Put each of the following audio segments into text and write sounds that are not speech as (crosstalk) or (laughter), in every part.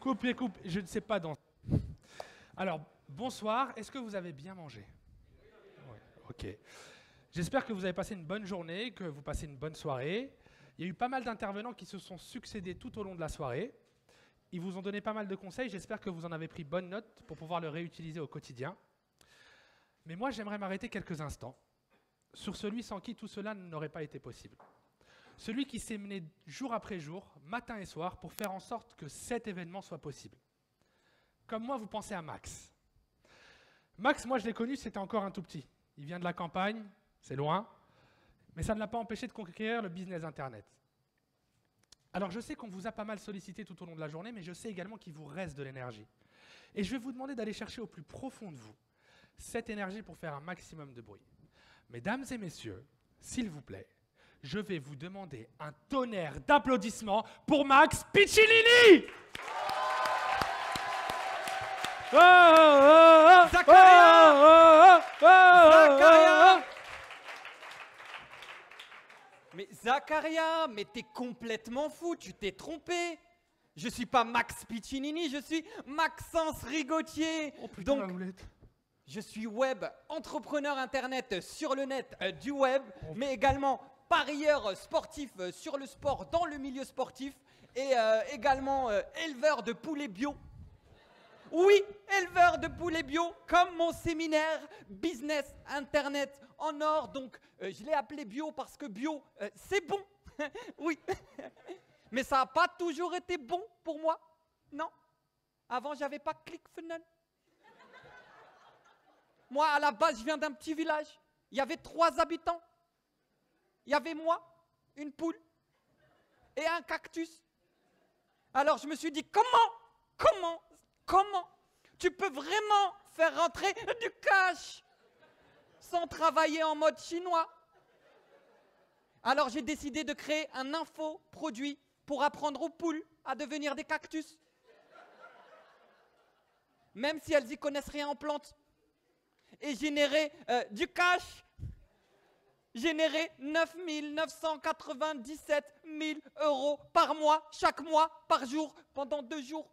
Coupez, coupe, je ne sais pas danser. Alors, bonsoir, est-ce que vous avez bien mangé Oui. Ok. J'espère que vous avez passé une bonne journée, que vous passez une bonne soirée. Il y a eu pas mal d'intervenants qui se sont succédés tout au long de la soirée. Ils vous ont donné pas mal de conseils, j'espère que vous en avez pris bonne note pour pouvoir le réutiliser au quotidien. Mais moi, j'aimerais m'arrêter quelques instants sur celui sans qui tout cela n'aurait pas été possible. Celui qui s'est mené jour après jour, matin et soir, pour faire en sorte que cet événement soit possible. Comme moi, vous pensez à Max. Max, moi je l'ai connu, c'était encore un tout petit. Il vient de la campagne, c'est loin, mais ça ne l'a pas empêché de conquérir le business Internet. Alors je sais qu'on vous a pas mal sollicité tout au long de la journée, mais je sais également qu'il vous reste de l'énergie. Et je vais vous demander d'aller chercher au plus profond de vous cette énergie pour faire un maximum de bruit. Mesdames et messieurs, s'il vous plaît, je vais vous demander un tonnerre d'applaudissements pour Max Piccinini. Oh, oh, oh, Zacharia oh, oh, oh, oh, Zacharia Mais Zacharia, mais t'es complètement fou, tu t'es trompé. Je suis pas Max Piccinini, je suis Maxence Rigotier. Oh, putain, Donc, la je suis web entrepreneur internet sur le net euh, du web, mais également parieur sportif euh, sur le sport dans le milieu sportif et euh, également euh, éleveur de poulets bio. Oui, éleveur de poulets bio, comme mon séminaire business internet en or. Donc, je l'ai appelé bio parce que bio, c'est bon. (laughs) oui. (laughs) Mais ça n'a pas toujours été bon pour moi. Non? Avant, j'avais pas ClickFunnels. Moi, à la base, je viens d'un petit village. Il y avait trois habitants. Il y avait moi, une poule et un cactus. Alors, je me suis dit, comment, comment, comment tu peux vraiment faire rentrer du cash sans travailler en mode chinois? Alors, j'ai décidé de créer un infoproduit pour apprendre aux poules à devenir des cactus. Même si elles n'y connaissent rien en plantes et générer euh, du cash. Générer 9 997 000 euros par mois, chaque mois, par jour, pendant deux jours.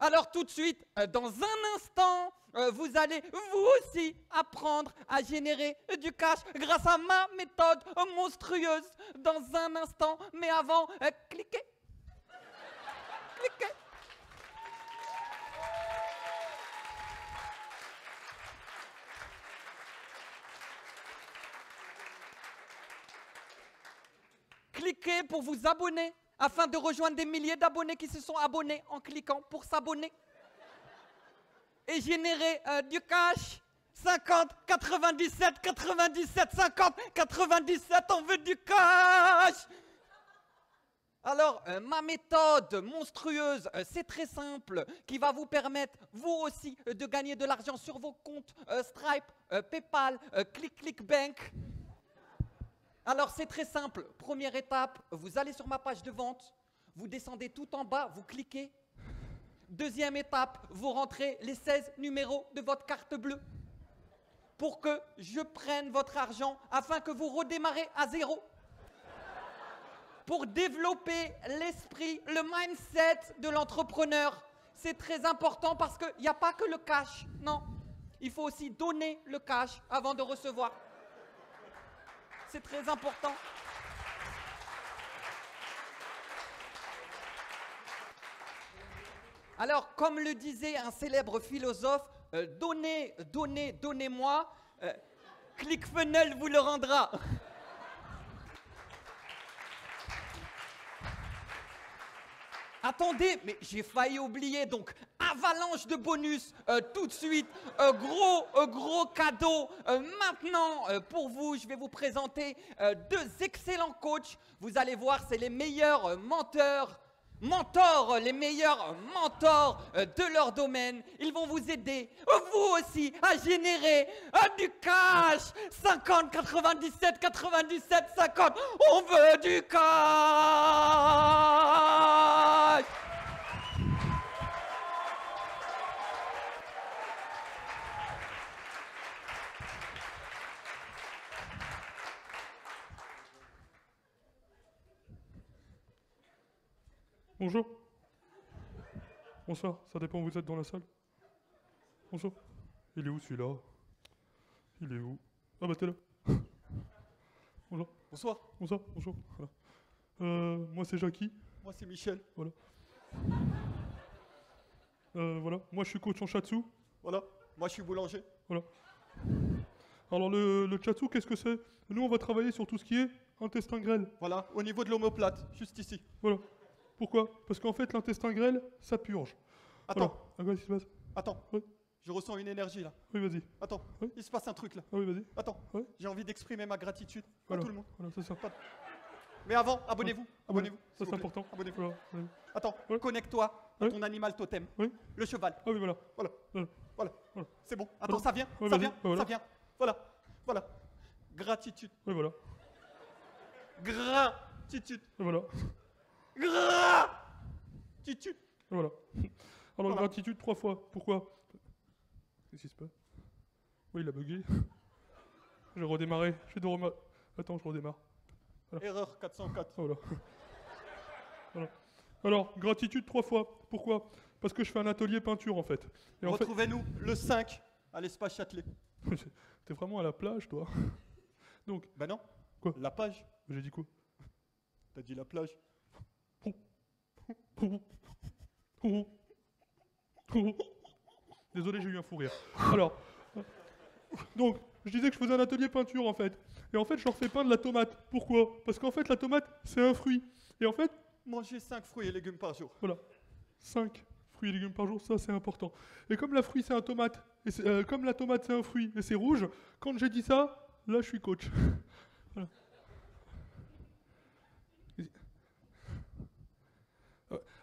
Alors tout de suite, euh, dans un instant, euh, vous allez vous aussi apprendre à générer du cash grâce à ma méthode monstrueuse. Dans un instant, mais avant, euh, cliquez. Cliquez. Cliquez pour vous abonner afin de rejoindre des milliers d'abonnés qui se sont abonnés en cliquant pour s'abonner. Et générer euh, du cash. 50, 97, 97, 50, 97, on veut du cash. Alors, euh, ma méthode monstrueuse, euh, c'est très simple, qui va vous permettre, vous aussi, de gagner de l'argent sur vos comptes Stripe, PayPal, ClickClickBank. Alors c'est très simple. Première étape, vous allez sur ma page de vente, vous descendez tout en bas, vous cliquez. Deuxième étape, vous rentrez les 16 numéros de votre carte bleue pour que je prenne votre argent afin que vous redémarrez à zéro. Pour développer l'esprit, le mindset de l'entrepreneur. C'est très important parce qu'il n'y a pas que le cash. Non, il faut aussi donner le cash avant de recevoir. C'est très important. Alors, comme le disait un célèbre philosophe, euh, donnez, donnez, donnez-moi, euh, ClickFunnels vous le rendra. Attendez, mais j'ai failli oublier, donc avalanche de bonus euh, tout de suite, Euh, gros, gros cadeau. Euh, maintenant, euh, pour vous, je vais vous présenter deux excellents coachs. Vous allez voir, c'est les meilleurs menteurs mentors, les meilleurs mentors de leur domaine. Ils vont vous aider, vous aussi, à générer du cash. 50, 97, 97, 50. On veut du cash. Bonjour. Bonsoir, ça dépend où vous êtes dans la salle. Bonsoir. Il est où celui-là? Il est où? Ah bah t'es là. Bonjour, Bonsoir, bonsoir, bonjour. Voilà. Euh, moi c'est Jackie. moi c'est Michel. Euh, voilà, moi je suis coach en Shatsu. Voilà, moi je suis boulanger. Alors le, le Chatsu, qu'est-ce que c'est? Nous on va travailler sur tout ce qui est intestin grêle. Voilà, au niveau de l'omoplate, juste ici. Voilà. Pourquoi? Parce qu'en fait l'intestin grêle, ça purge. Attends, Voilà. Ah, qu'est-ce qui se passe? Attends. Oui. Je ressens une énergie là. Oui, vas-y. Attends, Oui. il se passe un truc là. Ah oui, vas-y. Attends, Oui. j'ai envie d'exprimer ma gratitude à tout le monde. Voilà, c'est ça. Mais avant, abonnez-vous. Abonnez-vous. Ça c'est important. Abonnez-vous. Voilà. Attends, connecte-toi à ton animal totem. Oui. Le cheval. Ah oui, voilà. Voilà. Voilà. C'est bon. Attends, ça vient. Ça vient. Ça vient. Voilà. Voilà. Gratitude. Oui, voilà. Gratitude. Voilà. Gratitude. Voilà. (laughs) Alors, Voilà. gratitude trois fois. Pourquoi? Qu'est-ce qui se passe? Oui, il a bugué. (laughs) Je vais redémarrer. Je vais Attends, je redémarre. Erreur 404. Voilà. (laughs) voilà. Alors, gratitude trois fois. Pourquoi? Parce que je fais un atelier peinture en fait. Et en fait, Retrouvez-nous le 5 à l'espace Châtelet. t'es vraiment à la plage, toi. Donc, Ben non. Quoi? La page. j'ai dit quoi? T'as dit la plage. (laughs) Désolé, j'ai eu un fou rire. Alors, donc, je disais que je faisais un atelier peinture en fait. Et en fait, je leur fais peindre la tomate. Pourquoi? Parce qu'en fait, la tomate, c'est un fruit. Et en fait, Mangez 5 fruits et légumes par jour. 5 fruits et légumes par jour, ça c'est important. Et comme la fruit c'est un tomate, et euh, comme la tomate c'est un fruit et c'est rouge, quand j'ai dit ça, là je suis coach. Voilà.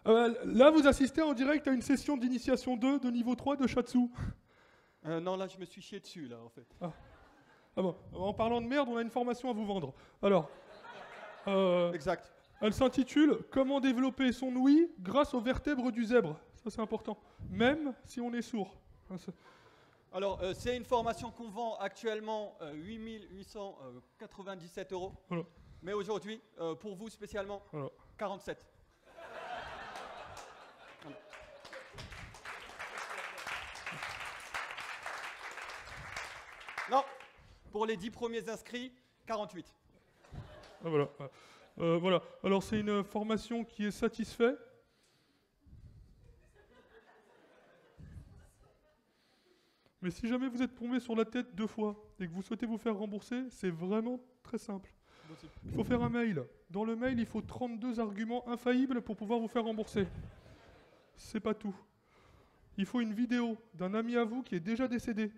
Euh, là vous assistez en direct à une session d'initiation 2 de niveau 3 de Shatsu. Euh, non, là, je me suis chié dessus, là, en fait. Ah bon, en parlant de merde, on a une formation à vous vendre. Alors, euh, Exact. Elle s'intitule Comment développer son ouïe grâce aux vertèbres du zèbre. Ça, c'est important. Même si on est sourd. C'est- Alors, euh, c'est une formation qu'on vend actuellement euh, 8897 euros. Voilà. Mais aujourd'hui, euh, pour vous spécialement, Voilà. 47. Non, pour les 10 premiers inscrits, 48. Ah, voilà. Euh, voilà. Alors, c'est une formation qui est satisfait. Mais si jamais vous êtes tombé sur la tête deux fois et que vous souhaitez vous faire rembourser, c'est vraiment très simple. Il faut faire un mail. Dans le mail, il faut 32 arguments infaillibles pour pouvoir vous faire rembourser. C'est pas tout. Il faut une vidéo d'un ami à vous qui est déjà décédé,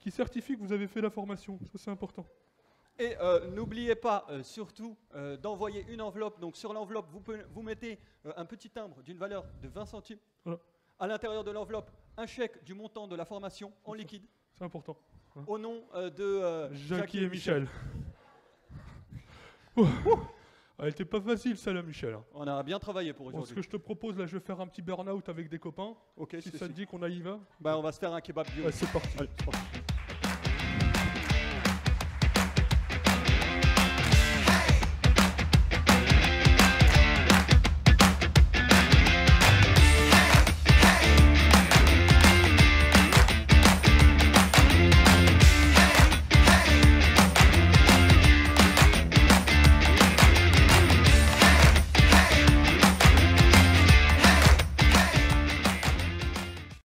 qui certifie que vous avez fait la formation. Ça, c'est important. Et euh, n'oubliez pas euh, surtout euh, d'envoyer une enveloppe. Donc sur l'enveloppe, vous, mettez un petit timbre d'une valeur de 20 centimes. Voilà. À l'intérieur de l'enveloppe, un chèque du montant de la formation en liquide C'est important. au nom de Jackie et Michel. Ah, Elle était pas facile, celle-là, Michel. hein. On a bien travaillé pour Bon, ce aujourd'hui. que je te propose, là, je vais faire un petit burn-out avec des copains. Ok, Si ça te dit qu'on aille y va Bah, on va se faire un kebab bio. Ouais, c'est parti. Allez, c'est parti.